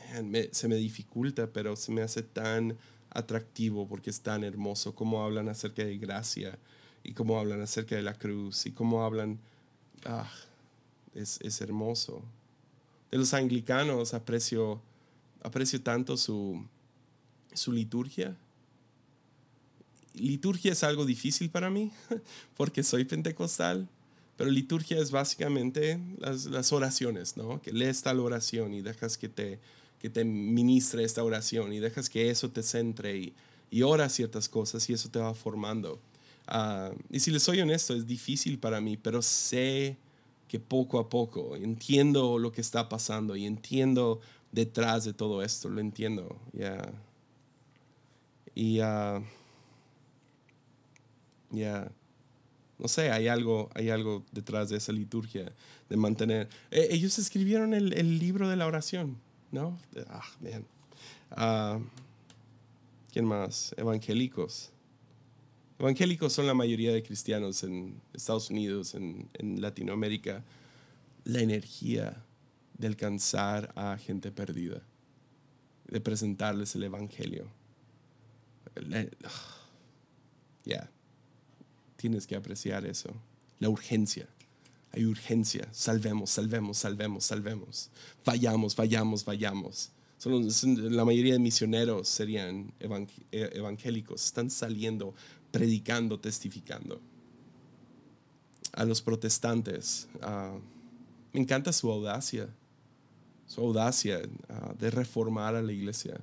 se me dificulta, pero se me hace tan atractivo porque es tan hermoso cómo hablan acerca de gracia y cómo hablan acerca de la cruz y cómo hablan... Ah, es, es hermoso. De los anglicanos aprecio, aprecio tanto su, su liturgia. Liturgia es algo difícil para mí *laughs* porque soy pentecostal pero liturgia es básicamente las, oraciones, ¿no? Que lees tal oración y dejas que te, que te ministre esta oración y dejas que eso te centre y, y oras ciertas cosas y eso te va formando. Ah, y si les soy honesto, es difícil para mí, pero sé que poco a poco entiendo lo que está pasando y entiendo detrás de todo esto, lo entiendo. ya Y ya yeah no sé, hay algo, hay algo detrás de esa liturgia de mantener. Eh, ellos escribieron el, el, libro de la oración, ¿no? Ah, man. Ah, ¿Quién más? Evangélicos. Evangélicos son la mayoría de cristianos en Estados Unidos, en, Latinoamérica. La energía de alcanzar a gente perdida, de presentarles el Evangelio. Ah, ya tienes que apreciar eso. La urgencia. Hay urgencia. Salvemos, salvemos, salvemos, salvemos. Vayamos, vayamos, vayamos. la mayoría de misioneros serían eh, evangélicos. Están saliendo, predicando, testificando. A los protestantes, ah, me encanta su audacia, su audacia ah, de reformar a la iglesia,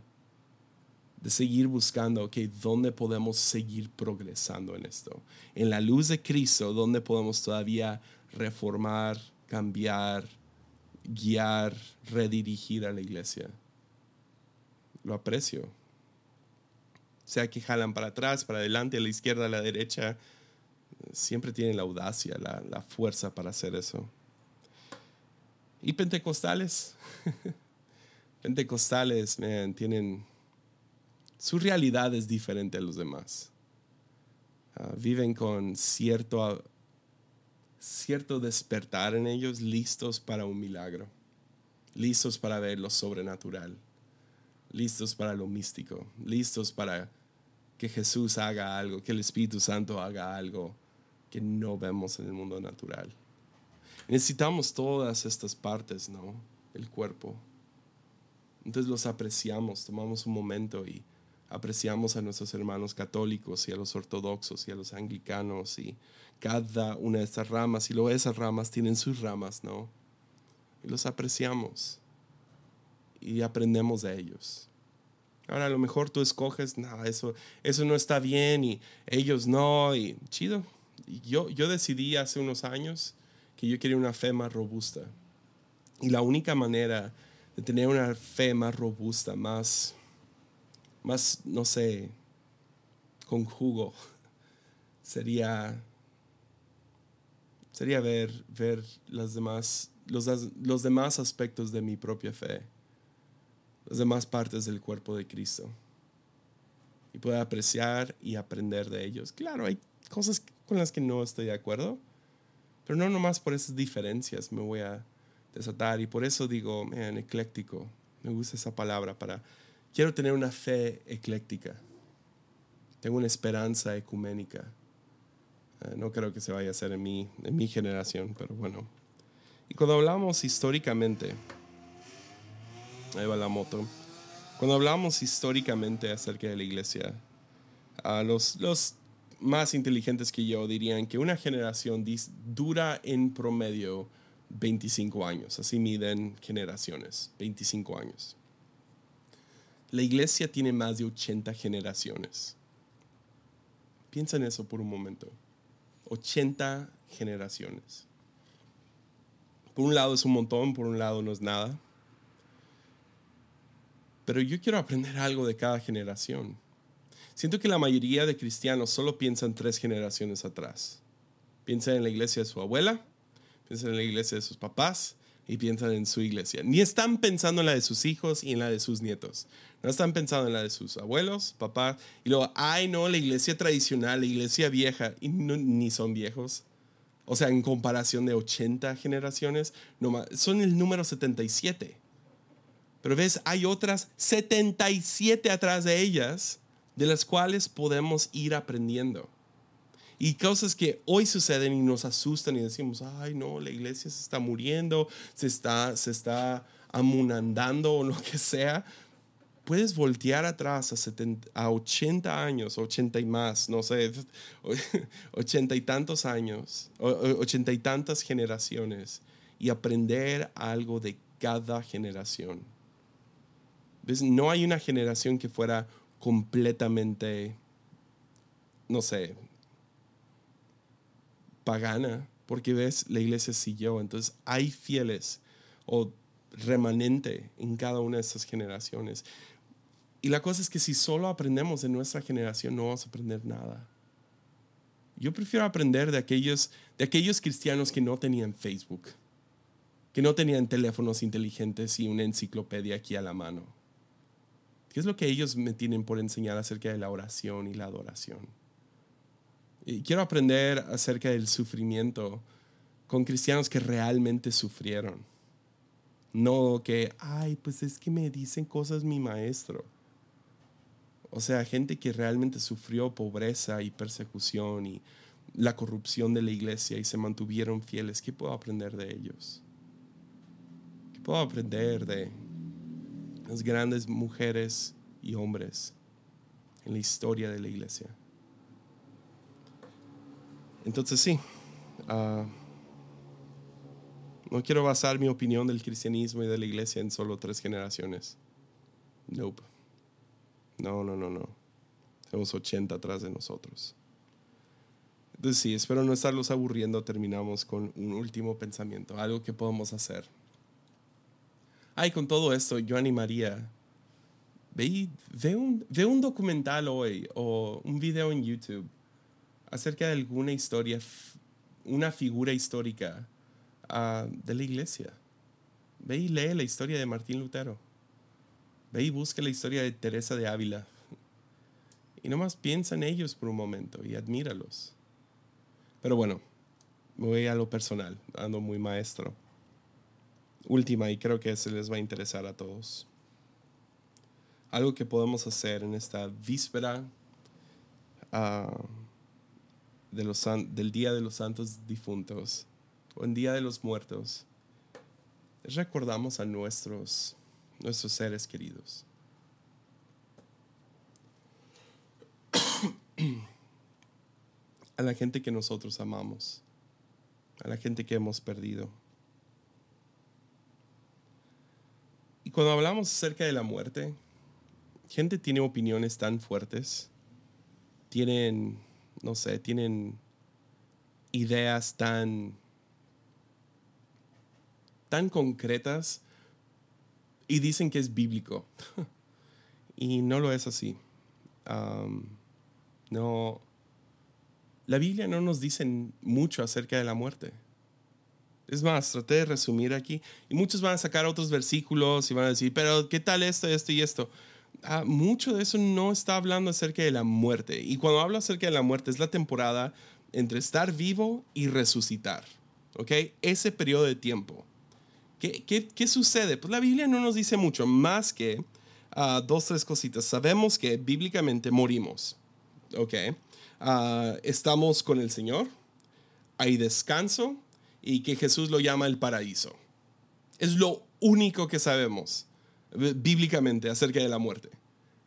de seguir buscando, ok, ¿dónde podemos seguir progresando en esto? En la luz de Cristo, ¿dónde podemos todavía reformar, cambiar, guiar, redirigir a la iglesia? Lo aprecio. Sea que jalan para atrás, para adelante, a la izquierda, a la derecha, siempre tienen la audacia, la, la fuerza para hacer eso. Y pentecostales, *laughs* pentecostales, man, tienen, su realidad es diferente a los demás. Ah, viven con cierto, cierto despertar en ellos, listos para un milagro, listos para ver lo sobrenatural, listos para lo místico, listos para que Jesús haga algo, que el Espíritu Santo haga algo que no vemos en el mundo natural. Necesitamos todas estas partes, ¿no? El cuerpo. Entonces los apreciamos, tomamos un momento y apreciamos a nuestros hermanos católicos y a los ortodoxos y a los anglicanos y cada una de estas ramas, y luego esas ramas tienen sus ramas, ¿no? Y los apreciamos y aprendemos de ellos. Ahora a lo mejor tú escoges, no, eso, eso no está bien y ellos no, y chido. Yo, yo decidí hace unos años que yo quería una fe más robusta. Y la única manera de tener una fe más robusta, más, más no sé, con jugo, *laughs* sería, sería ver, ver las demás, los, los demás aspectos de mi propia fe, las demás partes del cuerpo de Cristo. Y poder apreciar y aprender de ellos. Claro, hay cosas con las que no estoy de acuerdo, pero no nomás por esas diferencias me voy a desatar. Y por eso digo, man, ecléctico. Me gusta esa palabra para... Quiero tener una fe ecléctica. Tengo una esperanza ecuménica. Eh, no creo que se vaya a hacer en mi, en mi generación, pero bueno. Y cuando hablamos históricamente, ahí va la moto. Cuando hablamos históricamente acerca de la iglesia, a los, los más inteligentes que yo dirían que una generación dura en promedio 25 años. Así miden generaciones, 25 años. La iglesia tiene más de 80 generaciones. Piensa en eso por un momento. 80 generaciones. Por un lado es un montón, por un lado no es nada. Pero yo quiero aprender algo de cada generación. Siento que la mayoría de cristianos solo piensan tres generaciones atrás. Piensan en la iglesia de su abuela, piensan en la iglesia de sus papás y piensan en su iglesia. Ni están pensando en la de sus hijos y en la de sus nietos. No están pensando en la de sus abuelos, papás. Y luego, ay, no, la iglesia tradicional, la iglesia vieja. Y ni son viejos. O sea, en comparación de 80 generaciones, no, son el número 77. Pero ves, hay otras 77 atrás de ellas de las cuales podemos ir aprendiendo. Y cosas que hoy suceden y nos asustan y decimos, ay no, la iglesia se está muriendo, se está, se está amunandando o lo *laughs* que sea. Puedes voltear atrás a, 70, a 80 años, 80 y más, no sé, *laughs* 80 y tantos años, 80 y tantas generaciones y aprender algo de cada generación. ¿Ves? No hay una generación que fuera completamente, no sé, pagana, porque ves, la iglesia siguió. Entonces hay fieles o remanente en cada una de estas generaciones. Y la cosa es que si solo aprendemos de nuestra generación, no vamos a aprender nada. Yo prefiero aprender de aquellos, de aquellos cristianos que no tenían Facebook, que no tenían teléfonos inteligentes y una enciclopedia aquí a la mano ¿Qué es lo que ellos me tienen por enseñar acerca de la oración y la adoración? Y quiero aprender acerca del sufrimiento con cristianos que realmente sufrieron. No que, ay, pues es que me dicen cosas mi maestro. O sea, gente que realmente sufrió pobreza y persecución y la corrupción de la iglesia y se mantuvieron fieles. ¿Qué puedo aprender de ellos? ¿Qué puedo aprender de las grandes mujeres y hombres en la historia de la iglesia. Entonces sí, uh, No quiero basar mi opinión del cristianismo y de la iglesia en solo tres generaciones. Nope. No, no, no, no. Tenemos 80 atrás de nosotros. Entonces sí, espero no estarlos aburriendo. Terminamos con un último pensamiento, algo que podemos hacer. Ay, con todo esto, yo animaría. Ve, ve, un, ve un documental hoy o un video en YouTube acerca de alguna historia, una figura histórica uh, de la iglesia. Ve y lee la historia de Martín Lutero. Ve y busca la historia de Teresa de Ávila. Y nomás piensa en ellos por un momento y admíralos. Pero bueno, voy a lo personal, ando muy maestro. Última, y creo que se les va a interesar a todos. Algo que podemos hacer en esta víspera uh, del Día de los Santos Difuntos o en Día de los Muertos, recordamos a nuestros, nuestros seres queridos. *coughs* a la gente que nosotros amamos, a la gente que hemos perdido. Y cuando hablamos acerca de la muerte, gente tiene opiniones tan fuertes, tienen, no sé, tienen ideas tan tan concretas y dicen que es bíblico. *laughs* y no lo es así. no, la Biblia no nos dice mucho acerca de la muerte. Es más, traté de resumir aquí y muchos van a sacar otros versículos y van a decir, pero ¿qué tal esto, esto y esto? Ah, mucho de eso no está hablando acerca de la muerte. Y cuando hablo acerca de la muerte es la temporada entre estar vivo y resucitar. ¿Ok? Ese periodo de tiempo. ¿Qué, qué, qué sucede? Pues la Biblia no nos dice mucho más que uh, dos, tres cositas. Sabemos que bíblicamente morimos. ¿Ok? Uh, estamos con el Señor, hay descanso y que Jesús lo llama el paraíso. Es lo único que sabemos bíblicamente acerca de la muerte.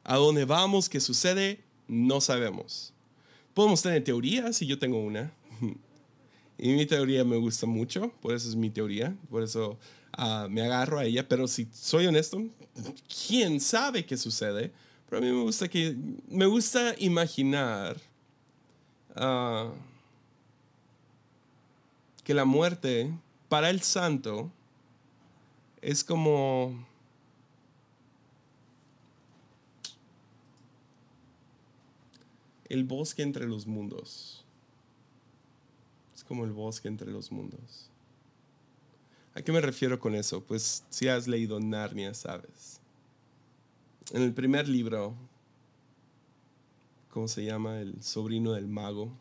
A dónde vamos, qué sucede, no sabemos. Podemos tener teorías y yo tengo una. *laughs* Y mi teoría me gusta mucho, por eso es mi teoría, por eso uh, me agarro a ella. Pero si soy honesto, ¿quién sabe qué sucede? Pero a mí me gusta, que, me gusta imaginar uh, que la muerte para el santo es como el bosque entre los mundos. Es como el bosque entre los mundos. ¿A qué me refiero con eso? Pues si has leído Narnia, sabes. En el primer libro, ¿cómo se llama? El sobrino del mago.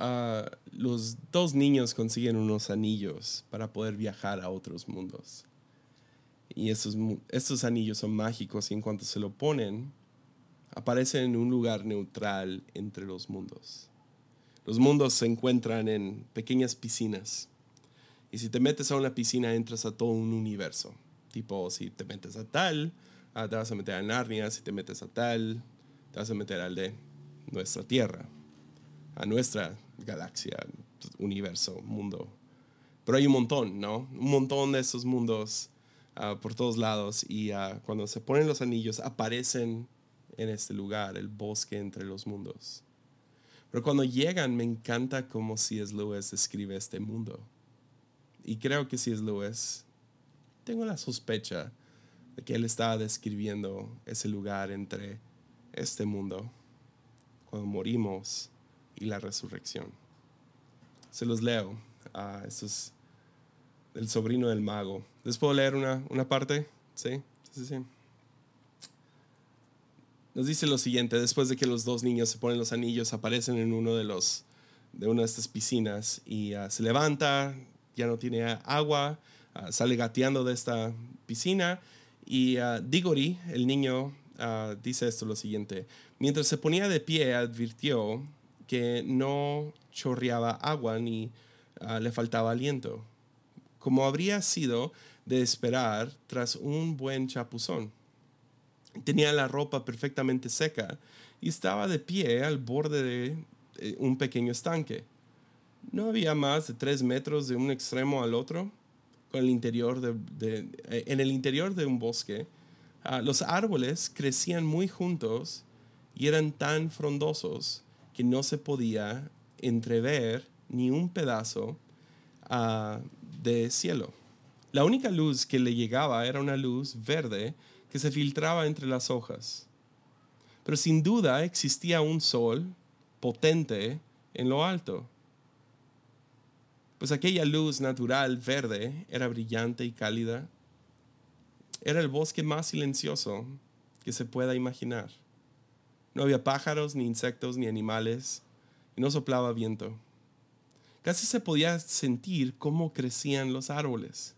Uh, los dos niños consiguen unos anillos para poder viajar a otros mundos. Y estos, estos anillos son mágicos y en cuanto se lo ponen, aparecen en un lugar neutral entre los mundos. Los mundos se encuentran en pequeñas piscinas. Y si te metes a una piscina, entras a todo un universo. Tipo, si te metes a tal, ah, te vas a meter a Narnia. Si te metes a tal, te vas a meter al de nuestra Tierra, a nuestra galaxia, universo, mundo. Pero hay un montón, ¿no? Un montón de esos mundos ah, por todos lados. Y ah, cuando se ponen los anillos, aparecen en este lugar, el bosque entre los mundos. Pero cuando llegan, me encanta cómo C.S. Lewis describe este mundo. Y creo que C.S. Lewis, tengo la sospecha de que él estaba describiendo ese lugar entre este mundo, cuando morimos, y la resurrección. Se los leo. Ah, esto es el sobrino del mago. ¿Les puedo leer una, una parte? Sí, sí, sí. Nos dice lo siguiente, después de que los dos niños se ponen los anillos, aparecen en uno de los de una de estas piscinas y ah, se levanta, ya no tiene agua, ah, sale gateando de esta piscina y uh, Diggory, el niño, dice esto lo siguiente, mientras se ponía de pie advirtió que no chorreaba agua ni le faltaba aliento, como habría sido de esperar tras un buen chapuzón. Tenía la ropa perfectamente seca y estaba de pie al borde de un pequeño estanque. no había más de tres metros de un extremo al otro con el interior de, eh, en el interior de un bosque. Ah, los árboles crecían muy juntos y eran tan frondosos que no se podía entrever ni un pedazo ah, de cielo. La única luz que le llegaba era una luz verde que se filtraba entre las hojas. Pero sin duda existía un sol potente en lo alto. Pues aquella luz natural verde era brillante y cálida. Era el bosque más silencioso que se pueda imaginar. No había pájaros, ni insectos, ni animales, y no soplaba viento. Casi se podía sentir cómo crecían los árboles.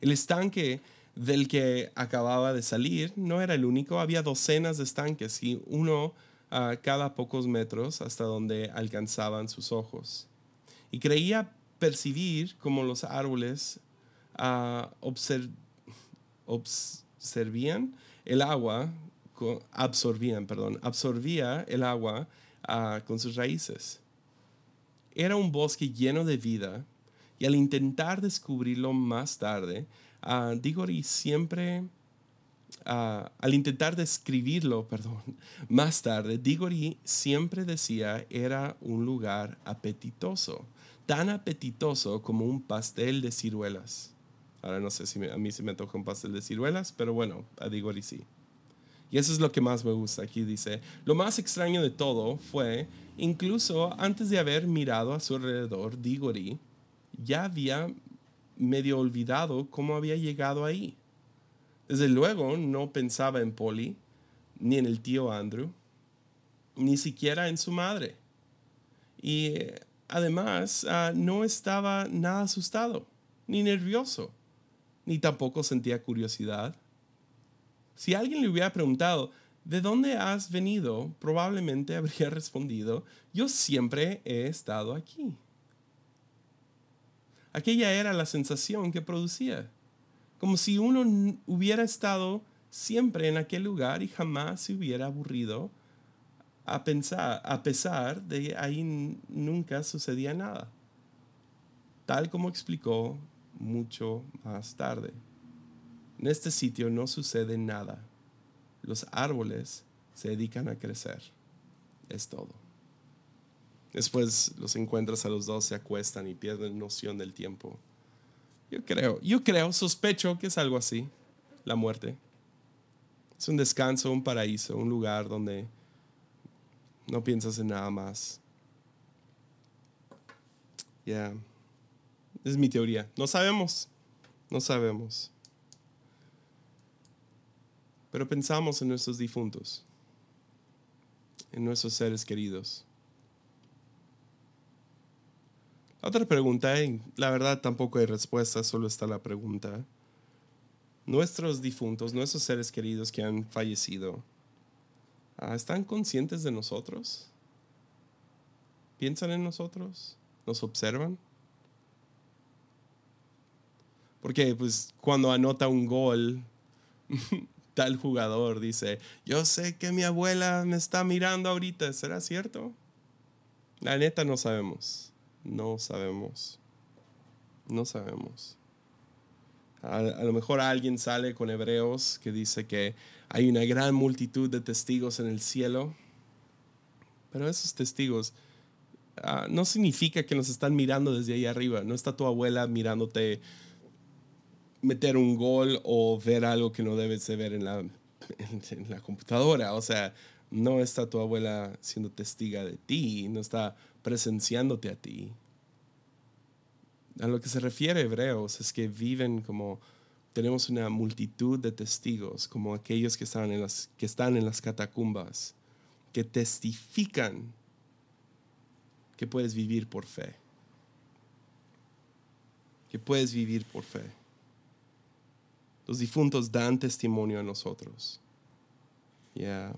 El estanque del que acababa de salir no era el único, había docenas de estanques y uno a cada pocos metros hasta donde alcanzaban sus ojos. Y creía percibir cómo los árboles uh, observían el agua, absorbían, perdón, absorbía el agua ah, con sus raíces. Era un bosque lleno de vida y al intentar descubrirlo más tarde, uh, Diggory siempre, ah, al intentar describirlo, *laughs* perdón, más tarde, Diggory siempre decía era un lugar apetitoso, tan apetitoso como un pastel de ciruelas. Ahora no sé si a mí se me toca un pastel de ciruelas, pero bueno, a Diggory sí. Y eso es lo que más me gusta. Aquí dice, lo más extraño de todo fue, incluso antes de haber mirado a su alrededor, Diggory ya había medio olvidado cómo había llegado ahí. Desde luego no pensaba en Polly, ni en el tío Andrew, ni siquiera en su madre. Y eh, además ah, no estaba nada asustado, ni nervioso, ni tampoco sentía curiosidad. Si alguien le hubiera preguntado, ¿de dónde has venido? Probablemente *laughs* habría respondido, yo siempre he estado aquí. Aquella era la sensación que producía, como si uno hubiera estado siempre en aquel lugar y jamás se hubiera aburrido a, pensar, a pesar de ahí nunca sucedía nada, tal como explicó mucho más tarde. En este sitio no sucede nada. Los árboles se dedican a crecer. Es todo. Después los encuentras a los dos, se acuestan y pierden noción del tiempo. Yo creo, yo creo, sospecho que es algo así, la muerte. Es un descanso, un paraíso, un lugar donde no piensas en nada más. Ya, es mi teoría. No sabemos, no sabemos. Pero pensamos en nuestros difuntos, en nuestros seres queridos. Otra pregunta, y la verdad tampoco hay respuesta, solo está la pregunta. Nuestros difuntos, nuestros seres queridos que han fallecido, ah, ¿están conscientes de nosotros? ¿Piensan en nosotros? ¿Nos observan? Porque pues cuando anota un gol, *laughs* tal jugador dice, yo sé que mi abuela me está mirando ahorita, ¿será cierto? La neta no sabemos, no sabemos, no sabemos. A, lo mejor alguien sale con Hebreos que dice que hay una gran multitud de testigos en el cielo, pero esos testigos ah, no significa que nos están mirando desde ahí arriba, no está tu abuela mirándote meter un gol o ver algo que no debes de ver en la, en, la computadora. O sea, no está tu abuela siendo testiga de ti, no está presenciándote a ti. A lo que se refiere Hebreos es que viven como tenemos una multitud de testigos, como aquellos que están en las, que están en las catacumbas, que testifican que puedes vivir por fe. Que puedes vivir por fe. Los difuntos dan testimonio a nosotros. Pero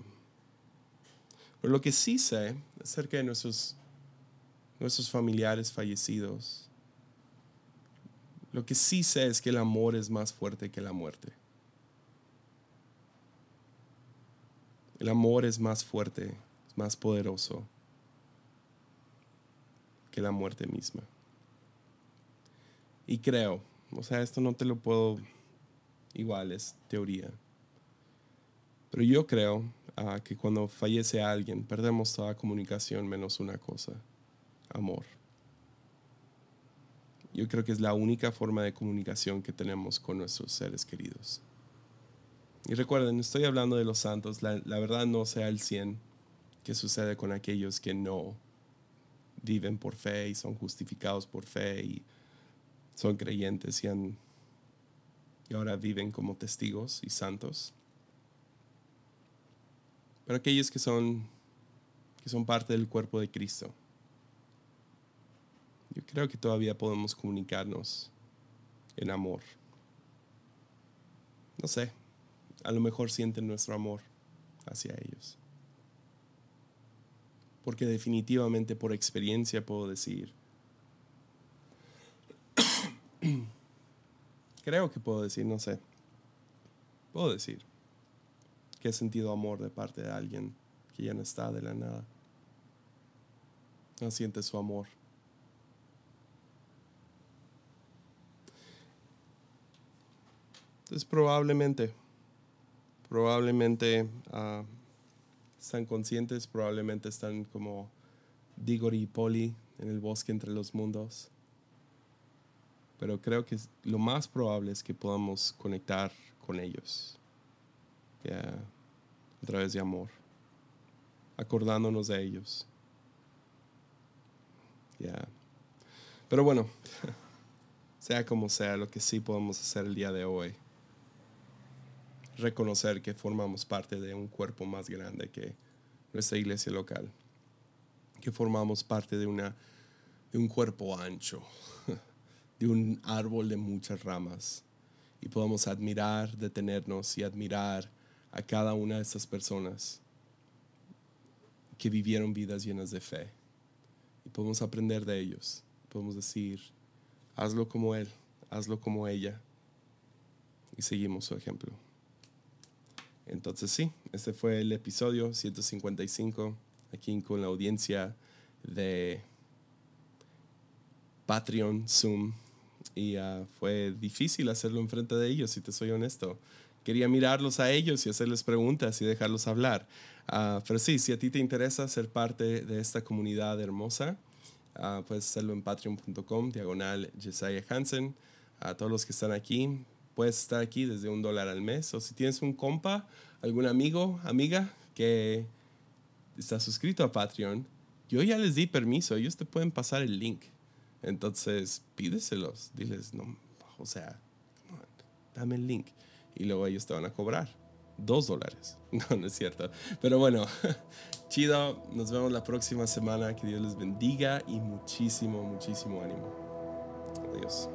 lo que sí sé acerca de nuestros, nuestros familiares fallecidos, lo que sí sé es que el amor es más fuerte que la muerte. El amor es más fuerte, más poderoso. que la muerte misma. Y creo, o sea, esto no te lo puedo, igual es teoría, pero yo creo ah, que cuando fallece alguien perdemos toda comunicación menos una cosa, amor. Yo creo que es la única forma de comunicación que tenemos con nuestros seres queridos. Y recuerden, estoy hablando de los santos, la, verdad no sea el 100 que sucede con aquellos que no viven por fe y son justificados por fe y son creyentes y, han, y ahora viven como testigos y santos. Pero aquellos que son, que son parte del cuerpo de Cristo, yo creo que todavía podemos comunicarnos en amor. No sé, a lo mejor sienten nuestro amor hacia ellos porque definitivamente por experiencia puedo decir, *coughs* creo que puedo decir, no sé, puedo decir que he sentido amor de parte de alguien que ya no está de la nada. No siente su amor. Entonces probablemente, probablemente... Uh, están conscientes, probablemente están como Digori y Poli en el bosque entre los mundos. Pero creo que lo más probable es que podamos conectar con ellos a través de amor, acordándonos de ellos. Pero bueno, *laughs* sea como sea, lo que sí podemos hacer el día de hoy reconocer que formamos parte de un cuerpo más grande que nuestra iglesia local, que formamos parte de, una, de un cuerpo ancho, *laughs* de un árbol de muchas ramas, y podamos admirar, detenernos y admirar a cada una de estas personas que vivieron vidas llenas de fe. Y podemos aprender de ellos. Podemos decir, hazlo como él, hazlo como ella. Y seguimos su ejemplo. Entonces sí, este fue el episodio 155 aquí con la audiencia de Patreon, Zoom. Y uh, fue difícil hacerlo enfrente de ellos, si te soy honesto. Quería mirarlos a ellos y hacerles preguntas y dejarlos hablar. Uh, pero sí, si a ti te interesa ser parte de esta comunidad hermosa, uh, puedes hacerlo en patreon.com, diagonal Jesiah Hansen. A todos los que están aquí, puedes estar aquí desde un dólar al mes. O si tienes un compa, algún amigo, amiga que está suscrito a Patreon, yo ya les di permiso, ellos te pueden pasar el link. Entonces, pídeselos, diles, no, o sea, dame el link. Y luego ellos te van a cobrar dos dólares. *laughs* No, no es cierto. Pero bueno, *laughs* chido, nos vemos la próxima semana. Que Dios les bendiga y muchísimo, muchísimo ánimo. Adiós.